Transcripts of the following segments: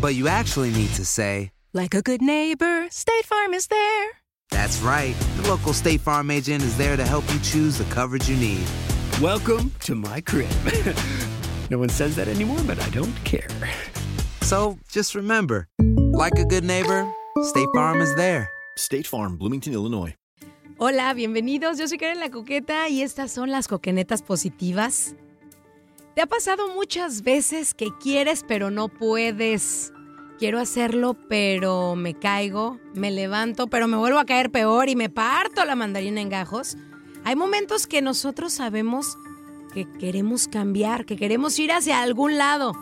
But you actually need to say, Like a good neighbor, State Farm is there. That's right. The local State Farm agent is there to help you choose the coverage you need. Welcome to my crib. no one says that anymore, but I don't care. So just remember, like a good neighbor, State Farm is there. State Farm, Bloomington, Illinois. Hola, bienvenidos. Yo soy Karen La Coqueta y estas son las coquenetas positivas. ¿Te ha pasado muchas veces que quieres pero no puedes? Quiero hacerlo pero me caigo, me levanto pero me vuelvo a caer peor y me parto la mandarina en gajos. Hay momentos que nosotros sabemos que queremos cambiar, que queremos ir hacia algún lado.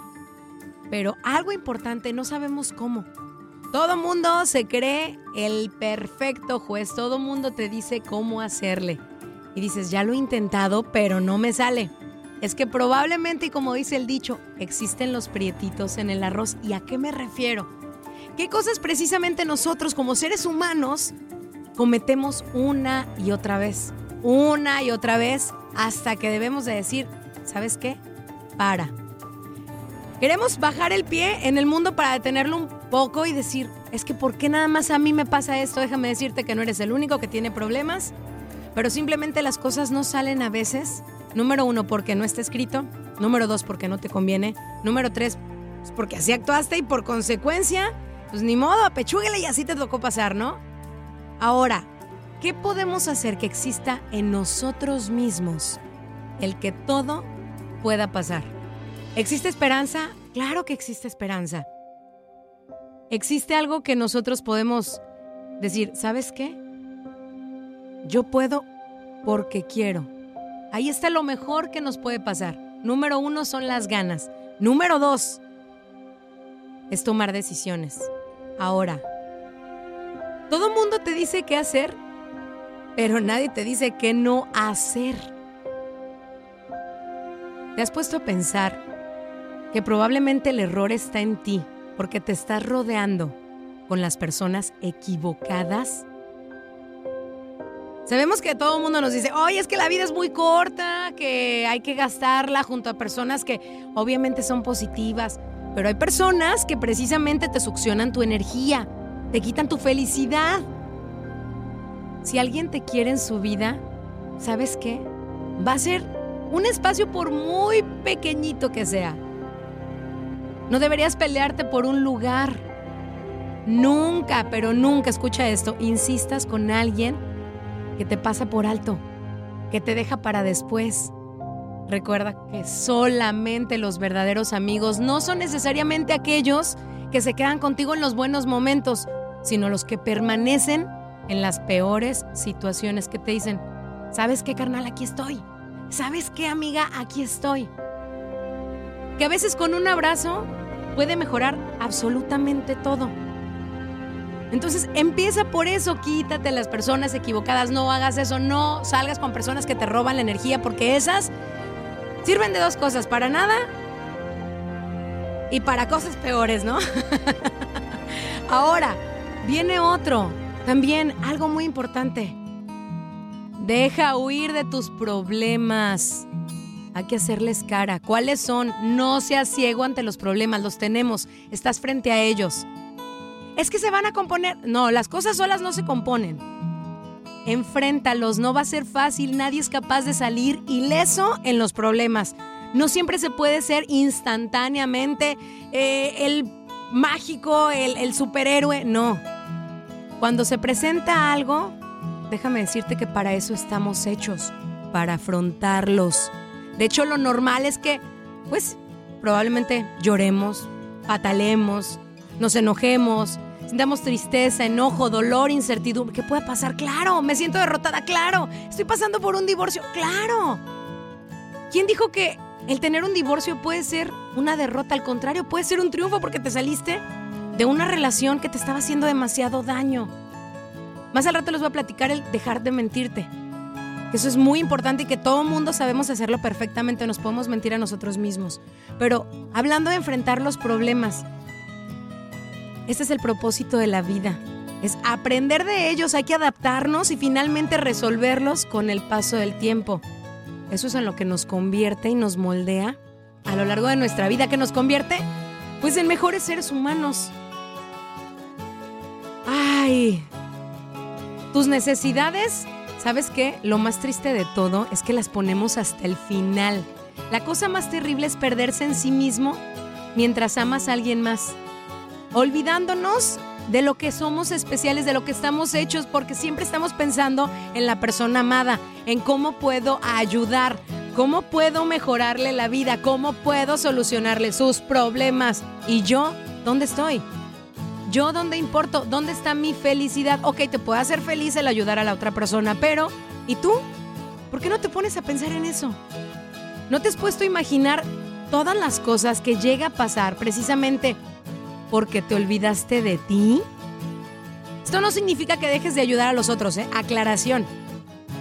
Pero algo importante, no sabemos cómo. Todo mundo se cree el perfecto juez, todo mundo te dice cómo hacerle. Y dices, ya lo he intentado, pero no me sale. Es que probablemente, y como dice el dicho, existen los prietitos en el arroz. ¿Y a qué me refiero? ¿Qué cosas precisamente nosotros como seres humanos cometemos una y otra vez? Una y otra vez hasta que debemos de decir, ¿sabes qué? Para. Queremos bajar el pie en el mundo para detenerlo un poco y decir, es que ¿por qué nada más a mí me pasa esto? Déjame decirte que no eres el único que tiene problemas, pero simplemente las cosas no salen a veces. Número uno, porque no está escrito. Número dos, porque no te conviene. Número tres, pues porque así actuaste y por consecuencia, pues ni modo, apechúguele y así te tocó pasar, ¿no? Ahora, ¿qué podemos hacer que exista en nosotros mismos el que todo pueda pasar? ¿Existe esperanza? Claro que existe esperanza. Existe algo que nosotros podemos decir, ¿sabes qué? Yo puedo porque quiero. Ahí está lo mejor que nos puede pasar. Número uno son las ganas. Número dos es tomar decisiones. Ahora, todo mundo te dice qué hacer, pero nadie te dice qué no hacer. ¿Te has puesto a pensar que probablemente el error está en ti porque te estás rodeando con las personas equivocadas? Sabemos que todo el mundo nos dice, oye, es que la vida es muy corta, que hay que gastarla junto a personas que obviamente son positivas, pero hay personas que precisamente te succionan tu energía, te quitan tu felicidad. Si alguien te quiere en su vida, ¿sabes qué? Va a ser un espacio por muy pequeñito que sea. No deberías pelearte por un lugar. Nunca, pero nunca, escucha esto, insistas con alguien que te pasa por alto, que te deja para después. Recuerda que solamente los verdaderos amigos no son necesariamente aquellos que se quedan contigo en los buenos momentos, sino los que permanecen en las peores situaciones que te dicen, ¿sabes qué, carnal? Aquí estoy. ¿Sabes qué, amiga? Aquí estoy. Que a veces con un abrazo puede mejorar absolutamente todo. Entonces empieza por eso, quítate las personas equivocadas, no hagas eso, no salgas con personas que te roban la energía porque esas sirven de dos cosas, para nada y para cosas peores, ¿no? Ahora, viene otro, También algo muy importante. Deja huir de tus problemas. Hay que hacerles cara. ¿Cuáles son? No seas ciego ante los problemas, los tenemos. Estás frente a ellos. Es que se van a componer. No, las cosas solas no se componen. Enfréntalos, no va a ser fácil, nadie es capaz de salir ileso en los problemas. No siempre se puede ser instantáneamente eh, el mágico, el, el superhéroe, no. Cuando se presenta algo, déjame decirte que para eso estamos hechos, para afrontarlos. De hecho, lo normal es que, pues, probablemente lloremos, patalemos, nos enojemos, sintamos tristeza, enojo, dolor, incertidumbre. ¿Qué puede pasar? Claro, me siento derrotada, claro. Estoy pasando por un divorcio, claro. ¿Quién dijo que el tener un divorcio puede ser una derrota? Al contrario, puede ser un triunfo porque te saliste de una relación que te estaba haciendo demasiado daño. Más al rato les voy a platicar el dejar de mentirte. Eso es muy importante y que todo mundo sabemos hacerlo perfectamente, nos podemos mentir a nosotros mismos. Pero hablando de enfrentar los problemas, este es el propósito de la vida. Es aprender de ellos, hay que adaptarnos y finalmente resolverlos con el paso del tiempo. Eso es en lo que nos convierte y nos moldea a lo largo de nuestra vida, que nos convierte pues en mejores seres humanos. Ay, tus necesidades, ¿sabes qué? Lo más triste de todo es que las ponemos hasta el final. La cosa más terrible es perderse en sí mismo mientras amas a alguien más olvidándonos de lo que somos especiales, de lo que estamos hechos, porque siempre estamos pensando en la persona amada, en cómo puedo ayudar, cómo puedo mejorarle la vida, cómo puedo solucionarle sus problemas. ¿Y yo dónde estoy? ¿Yo dónde importo? ¿Dónde está mi felicidad? Ok, te puede hacer feliz el ayudar a la otra persona, pero ¿y tú? ¿Por qué no te pones a pensar en eso? ¿No te has puesto a imaginar todas las cosas que llega a pasar precisamente porque te olvidaste de ti? Esto no significa que dejes de ayudar a los otros, ¿eh? Aclaración.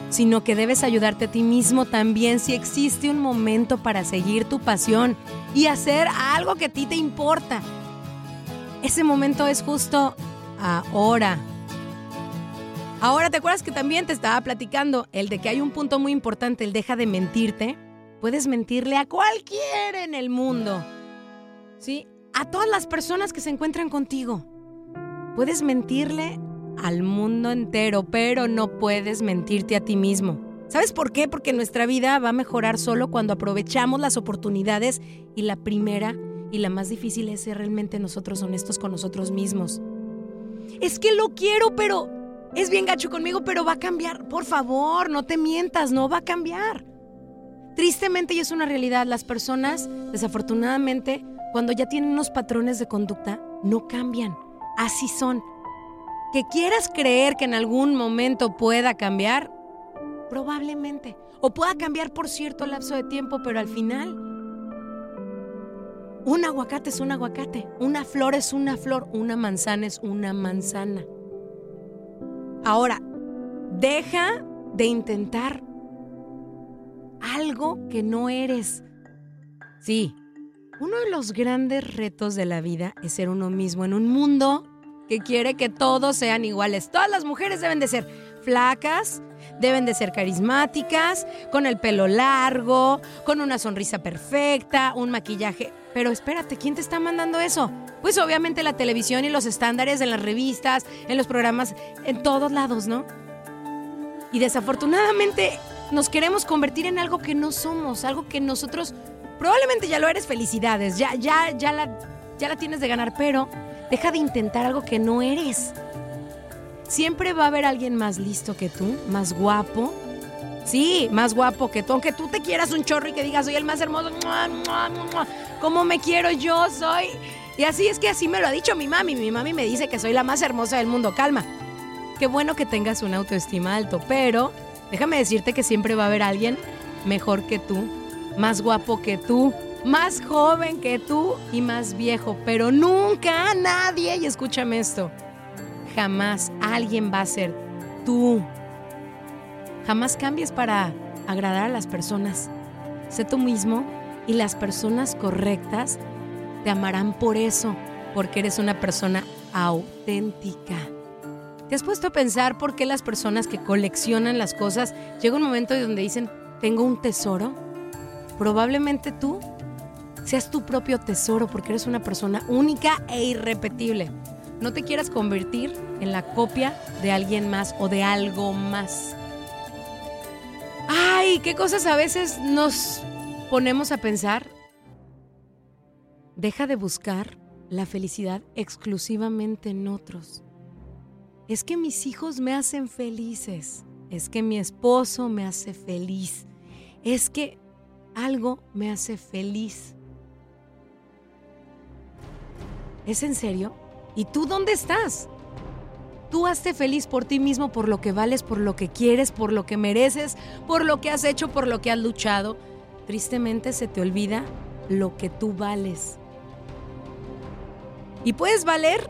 Sino que debes ayudarte a ti mismo también si existe un momento para seguir tu pasión y hacer algo que a ti te importa. Ese momento es justo ahora. Ahora, ¿te acuerdas que también te estaba platicando el de que hay un punto muy importante, el deja de mentirte? Puedes mentirle a cualquiera en el mundo. ¿Sí? A todas las personas que se encuentran contigo. Puedes mentirle al mundo entero, pero no puedes mentirte a ti mismo. ¿Sabes por qué? Porque nuestra vida va a mejorar solo cuando aprovechamos las oportunidades y la primera y la más difícil es ser realmente nosotros honestos con nosotros mismos. Es que lo quiero, pero es bien gacho conmigo, pero va a cambiar. Por favor, no te mientas, no va a cambiar. Tristemente y es una realidad, las personas desafortunadamente cuando ya tienen unos patrones de conducta, no cambian. Así son. Que quieras creer que en algún momento pueda cambiar, probablemente. O pueda cambiar por cierto lapso de tiempo, pero al final, un aguacate es un aguacate, una flor es una flor, una manzana es una manzana. Ahora, deja de intentar algo que no eres. Sí, uno de los grandes retos de la vida es ser uno mismo en un mundo que quiere que todos sean iguales. Todas las mujeres deben de ser flacas, deben de ser carismáticas, con el pelo largo, con una sonrisa perfecta, un maquillaje. Pero espérate, ¿quién te está mandando eso? Pues obviamente la televisión y los estándares en las revistas, en los programas, en todos lados, ¿no? Y desafortunadamente nos queremos convertir en algo que no somos, algo que nosotros Probablemente ya lo eres, felicidades, ya, ya, ya la, ya la tienes de ganar, pero deja de intentar algo que no eres. Siempre va a haber alguien más listo que tú, más guapo. Sí, más guapo que tú. Aunque tú te quieras un chorro y que digas, soy el más hermoso. ¿Cómo me quiero yo? Soy. Y así es que así me lo ha dicho mi mami. Mi mami me dice que soy la más hermosa del mundo. Calma. Qué bueno que tengas una autoestima alto, pero déjame decirte que siempre va a haber alguien mejor que tú más guapo que tú, más joven que tú y más viejo, pero nunca nadie, y escúchame esto, jamás alguien va a ser tú. Jamás cambies para agradar a las personas. Sé tú mismo y las personas correctas te amarán por eso, porque eres una persona auténtica. ¿Te has puesto a pensar por qué las personas que coleccionan las cosas llega un momento donde dicen, tengo un tesoro? Probablemente tú seas tu propio tesoro porque eres una persona única e irrepetible. No te quieras convertir en la copia de alguien más o de algo más. Ay, qué cosas a veces nos ponemos a pensar. Deja de buscar la felicidad exclusivamente en otros. Es que mis hijos me hacen felices. Es que mi esposo me hace feliz. Es que algo me hace feliz. ¿Es en serio? ¿Y tú dónde estás? Tú hazte feliz por ti mismo, por lo que vales, por lo que quieres, por lo que mereces, por lo que has hecho, por lo que has luchado. Tristemente se te olvida lo que tú vales. Y puedes valer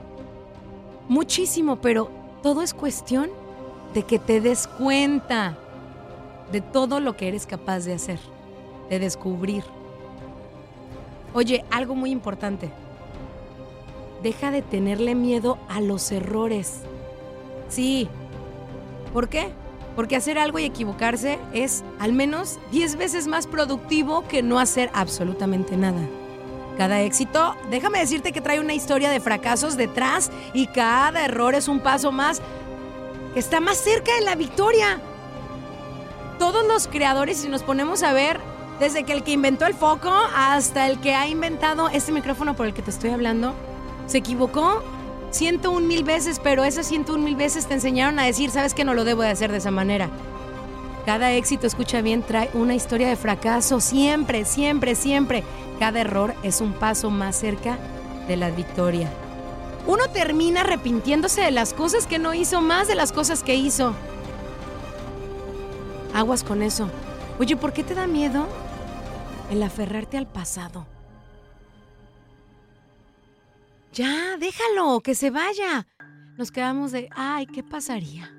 muchísimo, pero todo es cuestión de que te des cuenta de todo lo que eres capaz de hacer, de descubrir. Oye, algo muy importante. Deja de tenerle miedo a los errores. Sí. ¿Por qué? Porque hacer algo y equivocarse es al menos 10 veces más productivo que no hacer absolutamente nada. Cada éxito, déjame decirte que trae una historia de fracasos detrás y cada error es un paso más que está más cerca de la victoria. Todos los creadores, si nos ponemos a ver, desde que el que inventó el foco hasta el que ha inventado este micrófono por el que te estoy hablando, se equivocó 101 mil veces, pero esas 101 mil veces te enseñaron a decir, sabes que no lo debo de hacer de esa manera. Cada éxito, escucha bien, trae una historia de fracaso, siempre, siempre, siempre. Cada error es un paso más cerca de la victoria. Uno termina arrepintiéndose de las cosas que no hizo más de las cosas que hizo. Aguas con eso. Oye, ¿por qué te da miedo el aferrarte al pasado? Ya, déjalo, que se vaya. Nos quedamos de, ay, ¿qué pasaría?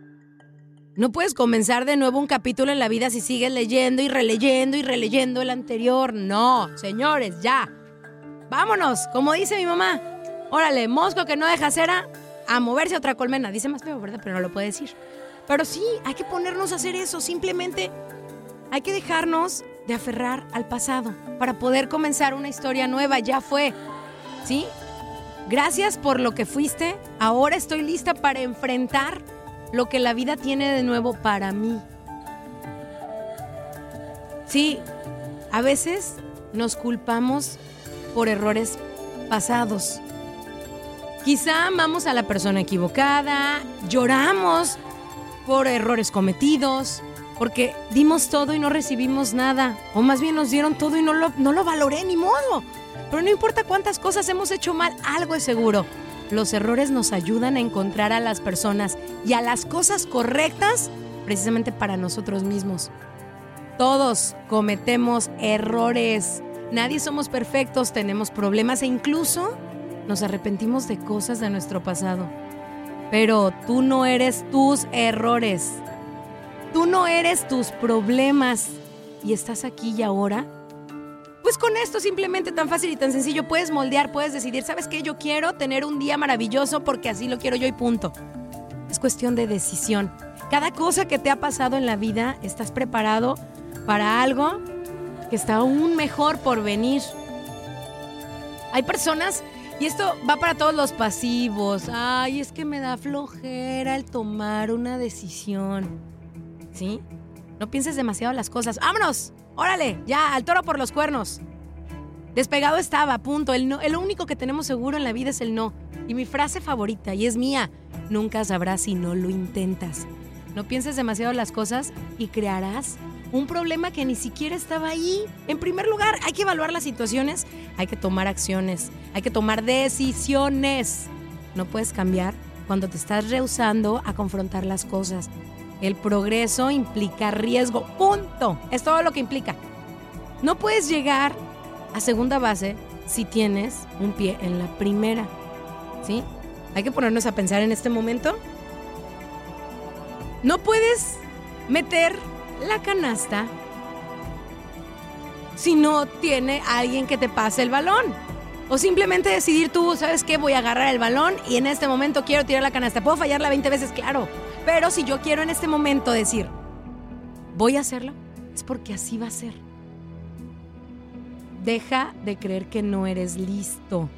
No puedes comenzar de nuevo un capítulo en la vida si sigues leyendo y releyendo y releyendo el anterior. No, señores, ya. Vámonos, como dice mi mamá. Órale, mosco que no deja cera, a moverse a otra colmena. Dice más feo, ¿verdad? Pero no lo puede decir. Pero sí, hay que ponernos a hacer eso. Simplemente hay que dejarnos de aferrar al pasado para poder comenzar una historia nueva. Ya fue. ¿Sí? Gracias por lo que fuiste. Ahora estoy lista para enfrentar lo que la vida tiene de nuevo para mí. Sí, a veces nos culpamos por errores pasados. Quizá amamos a la persona equivocada, lloramos por errores cometidos, porque dimos todo y no recibimos nada, o más bien nos dieron todo y no lo, no lo valoré ni modo. Pero no importa cuántas cosas hemos hecho mal, algo es seguro. Los errores nos ayudan a encontrar a las personas y a las cosas correctas precisamente para nosotros mismos. Todos cometemos errores. Nadie somos perfectos, tenemos problemas e incluso nos arrepentimos de cosas de nuestro pasado. Pero tú no eres tus errores. Tú no eres tus problemas. Y estás aquí y ahora pues con esto simplemente tan fácil y tan sencillo puedes moldear, puedes decidir, ¿sabes qué? Yo quiero tener un día maravilloso porque así lo quiero yo y punto. Es cuestión de decisión. Cada cosa que te ha pasado en la vida, estás preparado para algo que está aún mejor por venir. Hay personas, y esto va para todos los pasivos, ay, es que me da flojera el tomar una decisión. No pienses demasiado las cosas. ¡Vámonos! Órale, ya, al toro por los cuernos. Despegado estaba, punto. El, no, el único que tenemos seguro en la vida es el no. Y mi frase favorita, y es mía, nunca sabrás si no lo intentas. No pienses demasiado las cosas y crearás un problema que ni siquiera estaba ahí. En primer lugar, hay que evaluar las situaciones, hay que tomar acciones, hay que tomar decisiones. No puedes cambiar cuando te estás rehusando a confrontar las cosas. El progreso implica riesgo. Punto. Es todo lo que implica. No puedes llegar a segunda base si tienes un pie en la primera. ¿Sí? Hay que ponernos a pensar en este momento. No puedes meter la canasta si no tiene alguien que te pase el balón. O simplemente decidir tú, ¿sabes qué? Voy a agarrar el balón y en este momento quiero tirar la canasta. ¿Puedo fallarla 20 veces? Claro. Pero si yo quiero en este momento decir, voy a hacerlo, es porque así va a ser. Deja de creer que no eres listo.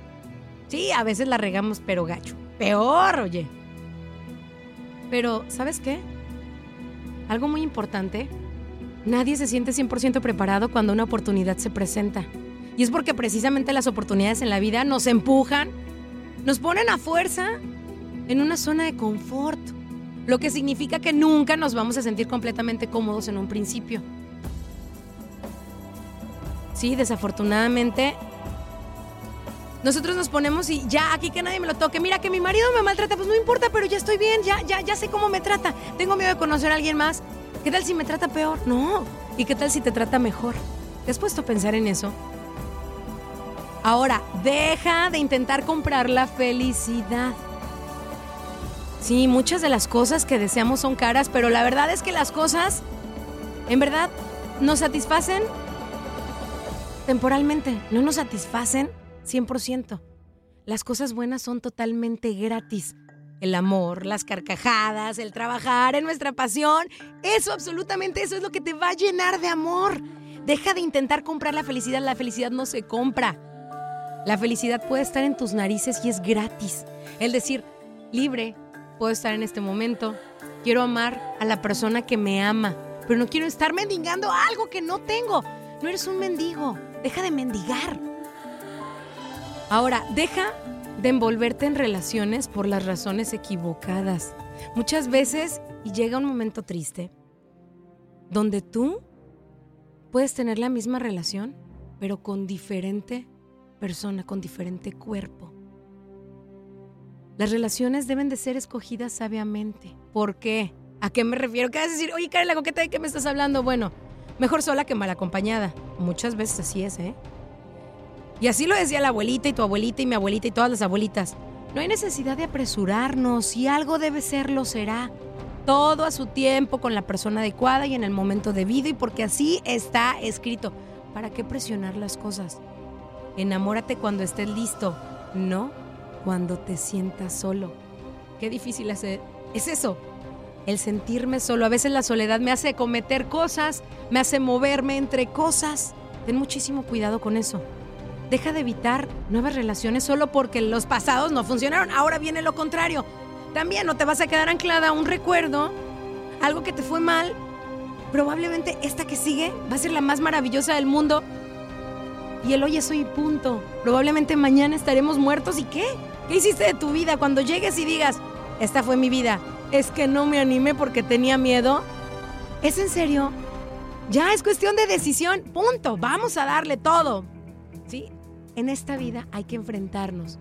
Sí, a veces la regamos, pero gacho. Peor, oye. Pero, ¿sabes qué? Algo muy importante. Nadie se siente 100% preparado cuando una oportunidad se presenta. Y es porque precisamente las oportunidades en la vida nos empujan, nos ponen a fuerza en una zona de confort. Lo que significa que nunca nos vamos a sentir completamente cómodos en un principio. Sí, desafortunadamente. Nosotros nos ponemos y ya aquí que nadie me lo toque. Mira que mi marido me maltrata, pues no importa, pero ya estoy bien, ya, ya, ya sé cómo me trata. Tengo miedo de conocer a alguien más. ¿Qué tal si me trata peor? No. ¿Y qué tal si te trata mejor? ¿Te has puesto a pensar en eso? Ahora, deja de intentar comprar la felicidad. Sí, muchas de las cosas que deseamos son caras, pero la verdad es que las cosas, en verdad, nos satisfacen temporalmente, no nos satisfacen 100%. Las cosas buenas son totalmente gratis. El amor, las carcajadas, el trabajar en nuestra pasión, eso absolutamente, eso es lo que te va a llenar de amor. Deja de intentar comprar la felicidad, la felicidad no se compra. La felicidad puede estar en tus narices y es gratis. El decir, libre, puedo estar en este momento, quiero amar a la persona que me ama, pero no quiero estar mendigando algo que no tengo. No eres un mendigo, deja de mendigar. Ahora, deja de envolverte en relaciones por las razones equivocadas. Muchas veces, llega un momento triste, donde tú puedes tener la misma relación, pero con diferente persona, con diferente cuerpo. Las relaciones deben de ser escogidas sabiamente. ¿Por qué? ¿A qué me refiero? ¿Qué vas a decir? Oye, Karen, la coqueta, ¿de qué me estás hablando? Bueno, mejor sola que mal acompañada. Muchas veces así es, ¿eh? Y así lo decía la abuelita y tu abuelita y mi abuelita y todas las abuelitas. No hay necesidad de apresurarnos. Si algo debe ser, lo será. Todo a su tiempo, con la persona adecuada y en el momento debido, y porque así está escrito. ¿Para qué presionar las cosas? Enamórate cuando estés listo, no cuando te sientas solo. Qué difícil es, es eso, el sentirme solo. A veces la soledad me hace cometer cosas, me hace moverme entre cosas. Ten muchísimo cuidado con eso. Deja de evitar nuevas relaciones solo porque los pasados no funcionaron. Ahora viene lo contrario. También no te vas a quedar anclada a un recuerdo, algo que te fue mal. Probablemente esta que sigue va a ser la más maravillosa del mundo. Y el hoy es hoy punto. Probablemente mañana estaremos muertos. ¿Y qué? ¿Qué hiciste de tu vida cuando llegues y digas, esta fue mi vida? Es que no me animé porque tenía miedo. ¿Es en serio? Ya es cuestión de decisión. Punto. Vamos a darle todo. ¿Sí? En esta vida hay que enfrentarnos.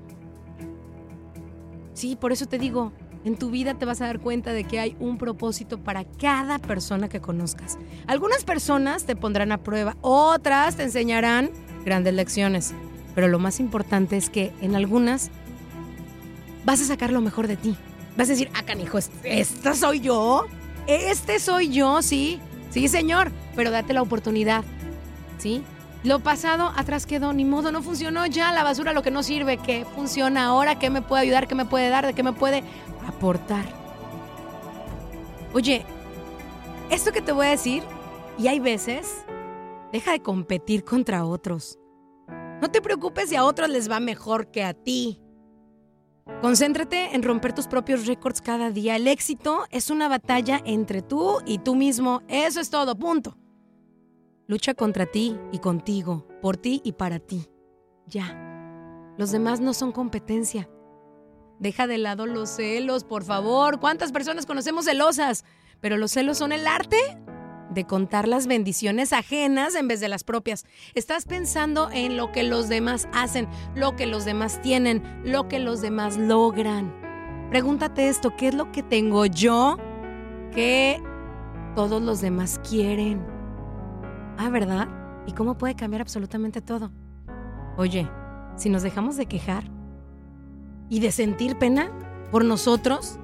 Sí, por eso te digo, en tu vida te vas a dar cuenta de que hay un propósito para cada persona que conozcas. Algunas personas te pondrán a prueba, otras te enseñarán grandes lecciones, pero lo más importante es que en algunas vas a sacar lo mejor de ti. Vas a decir, ah, canijo, ¿esta soy yo? Este soy yo, sí. Sí, señor, pero date la oportunidad, ¿sí? Lo pasado atrás quedó, ni modo, no funcionó ya la basura, lo que no sirve, ¿qué funciona ahora? ¿Qué me puede ayudar? ¿Qué me puede dar? ¿De qué me puede aportar? Oye, esto que te voy a decir, y hay veces, deja de competir contra otros. No te preocupes si a otros les va mejor que a ti. Concéntrate en romper tus propios récords cada día. El éxito es una batalla entre tú y tú mismo. Eso es todo, punto. Lucha contra ti y contigo, por ti y para ti. Ya. Los demás no son competencia. Deja de lado los celos, por favor. ¿Cuántas personas conocemos celosas? Pero los celos son el arte de contar las bendiciones ajenas en vez de las propias. Estás pensando en lo que los demás hacen, lo que los demás tienen, lo que los demás logran. Pregúntate esto, ¿qué es lo que tengo yo que todos los demás quieren? Ah, ¿verdad? ¿Y cómo puede cambiar absolutamente todo? Oye, si nos dejamos de quejar y de sentir pena por nosotros,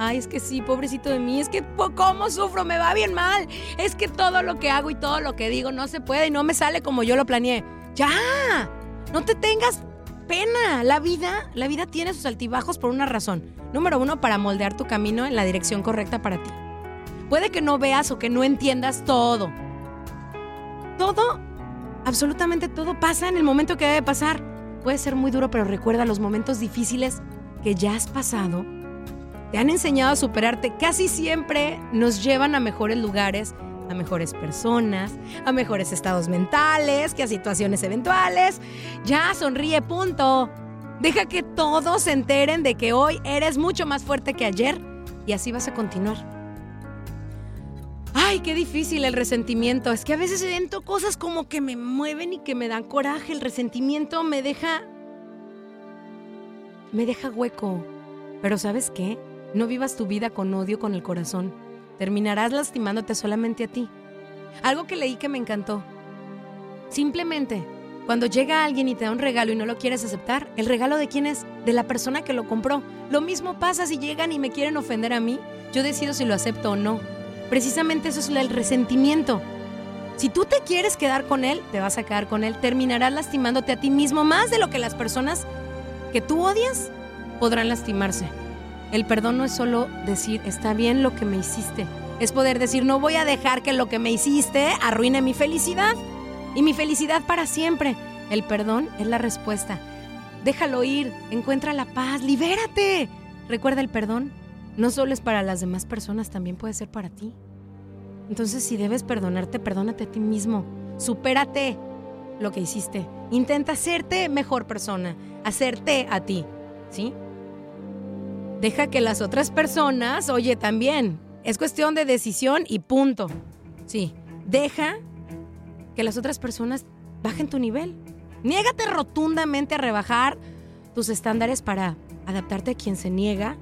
ay, es que sí, pobrecito de mí, es que cómo sufro, me va bien mal, es que todo lo que hago y todo lo que digo no se puede y no me sale como yo lo planeé. Ya, no te tengas pena. La vida, la vida tiene sus altibajos por una razón. Número uno, para moldear tu camino en la dirección correcta para ti. Puede que no veas o que no entiendas todo. Todo, absolutamente todo pasa en el momento que debe pasar. Puede ser muy duro, pero recuerda los momentos difíciles que ya has pasado. Te han enseñado a superarte. Casi siempre nos llevan a mejores lugares, a mejores personas, a mejores estados mentales, que a situaciones eventuales. Ya, sonríe, punto. Deja que todos se enteren de que hoy eres mucho más fuerte que ayer y así vas a continuar. Ay, qué difícil el resentimiento. Es que a veces siento cosas como que me mueven y que me dan coraje. El resentimiento me deja... Me deja hueco. Pero ¿sabes qué? No vivas tu vida con odio con el corazón. Terminarás lastimándote solamente a ti. Algo que leí que me encantó. Simplemente, cuando llega alguien y te da un regalo y no lo quieres aceptar, ¿el regalo de quién es? De la persona que lo compró. Lo mismo pasa si llegan y me quieren ofender a mí. Yo decido si lo acepto o no. Precisamente eso es el resentimiento. Si tú te quieres quedar con él, te vas a quedar con él. Terminarás lastimándote a ti mismo más de lo que las personas que tú odias podrán lastimarse. El perdón no es solo decir, está bien lo que me hiciste. Es poder decir, no voy a dejar que lo que me hiciste arruine mi felicidad. Y mi felicidad para siempre. El perdón es la respuesta. Déjalo ir, encuentra la paz, libérate. Recuerda el perdón. No solo es para las demás personas, también puede ser para ti. Entonces, si debes perdonarte, perdónate a ti mismo. Supérate lo que hiciste. Intenta hacerte mejor persona, hacerte a ti, ¿sí? Deja que las otras personas, oye, también, es cuestión de decisión y punto. Sí, deja que las otras personas bajen tu nivel. Niégate rotundamente a rebajar tus estándares para adaptarte a quien se niega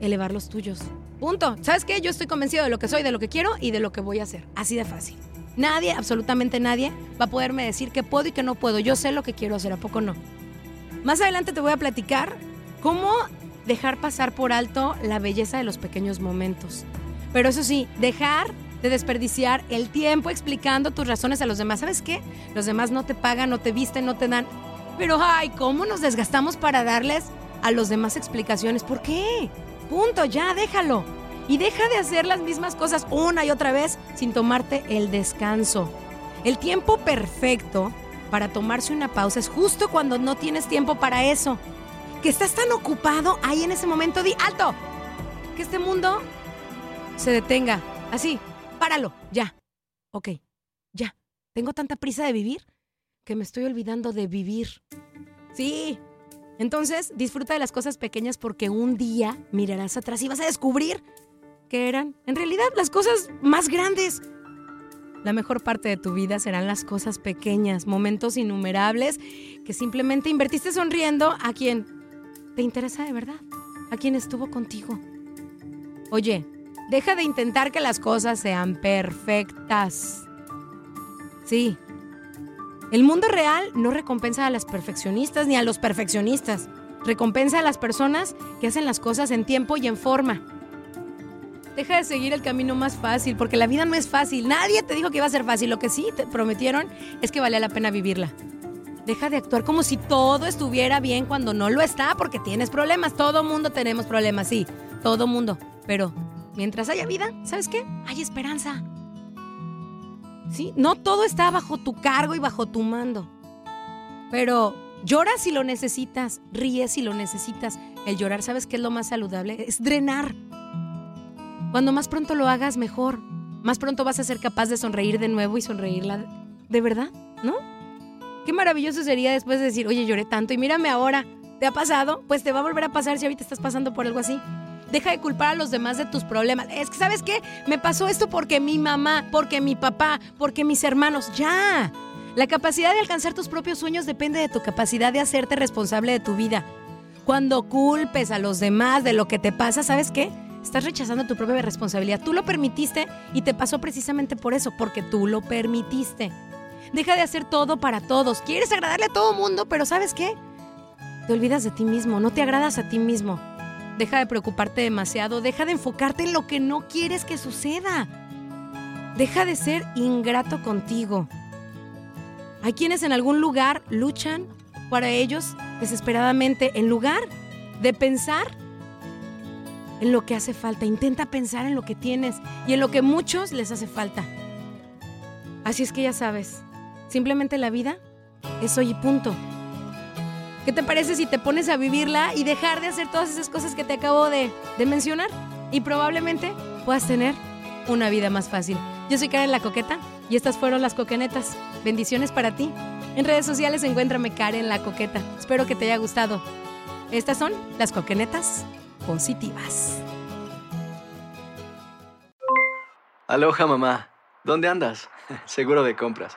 elevar los tuyos. Punto. ¿Sabes qué? Yo estoy convencido de lo que soy, de lo que quiero y de lo que voy a hacer. Así de fácil. Nadie, absolutamente nadie, va a poderme decir que puedo y que no puedo. Yo sé lo que quiero hacer, ¿a poco no? Más adelante te voy a platicar cómo dejar pasar por alto la belleza de los pequeños momentos. Pero eso sí, dejar de desperdiciar el tiempo explicando tus razones a los demás. ¿Sabes qué? Los demás no te pagan, no te visten, no te dan. Pero, ay, ¿cómo nos desgastamos para darles a los demás explicaciones? ¿Por qué? Punto, ya, déjalo. Y deja de hacer las mismas cosas una y otra vez sin tomarte el descanso. El tiempo perfecto para tomarse una pausa es justo cuando no tienes tiempo para eso que estás tan ocupado, ahí en ese momento di alto. Que este mundo se detenga. Así, páralo, ya. Ok, ya. Tengo tanta prisa de vivir que me estoy olvidando de vivir. Sí. Entonces, disfruta de las cosas pequeñas porque un día mirarás atrás y vas a descubrir que eran, en realidad, las cosas más grandes. La mejor parte de tu vida serán las cosas pequeñas, momentos innumerables que simplemente invertiste sonriendo a quien ¿Te interesa de verdad? ¿A quién estuvo contigo? Oye, deja de intentar que las cosas sean perfectas. Sí. El mundo real no recompensa a las perfeccionistas ni a los perfeccionistas. Recompensa a las personas que hacen las cosas en tiempo y en forma. Deja de seguir el camino más fácil, porque la vida no es fácil. Nadie te dijo que iba a ser fácil. Lo que sí te prometieron es que valía la pena vivirla. Deja de actuar como si todo estuviera bien cuando no lo está, porque tienes problemas. Todo mundo tenemos problemas, sí, todo mundo. Pero mientras haya vida, ¿sabes qué? Hay esperanza. Sí, no todo está bajo tu cargo y bajo tu mando. Pero llora si lo necesitas, ríe si lo necesitas. El llorar, ¿sabes qué es lo más saludable? Es drenar. Cuando más pronto lo hagas, mejor. Más pronto vas a ser capaz de sonreír de nuevo y sonreírla de verdad, ¿no? Qué maravilloso sería después de decir, oye, lloré tanto y mírame ahora. ¿Te ha pasado? Pues te va a volver a pasar si ahorita estás pasando por algo así. Deja de culpar a los demás de tus problemas. Es que, ¿sabes qué? Me pasó esto porque mi mamá, porque mi papá, porque mis hermanos. Ya. La capacidad de alcanzar tus propios sueños depende de tu capacidad de hacerte responsable de tu vida. Cuando culpes a los demás de lo que te pasa, ¿sabes qué? Estás rechazando tu propia responsabilidad. Tú lo permitiste y te pasó precisamente por eso, porque tú lo permitiste. Deja de hacer todo para todos. Quieres agradarle a todo mundo, pero ¿sabes qué? Te olvidas de ti mismo, no te agradas a ti mismo. Deja de preocuparte demasiado, deja de enfocarte en lo que no quieres que suceda. Deja de ser ingrato contigo. Hay quienes en algún lugar luchan para ellos desesperadamente en lugar de pensar en lo que hace falta. Intenta pensar en lo que tienes y en lo que muchos les hace falta. Así es que ya sabes, simplemente la vida es hoy y punto. ¿Qué te parece si te pones a vivirla y dejar de hacer todas esas cosas que te acabo de, de mencionar? Y probablemente puedas tener una vida más fácil. Yo soy Karen La Coqueta y estas fueron las coquenetas. Bendiciones para ti. En redes sociales encuéntrame Karen La Coqueta. Espero que te haya gustado. Estas son las coquenetas positivas. Aloha mamá, ¿dónde andas? Seguro de compras.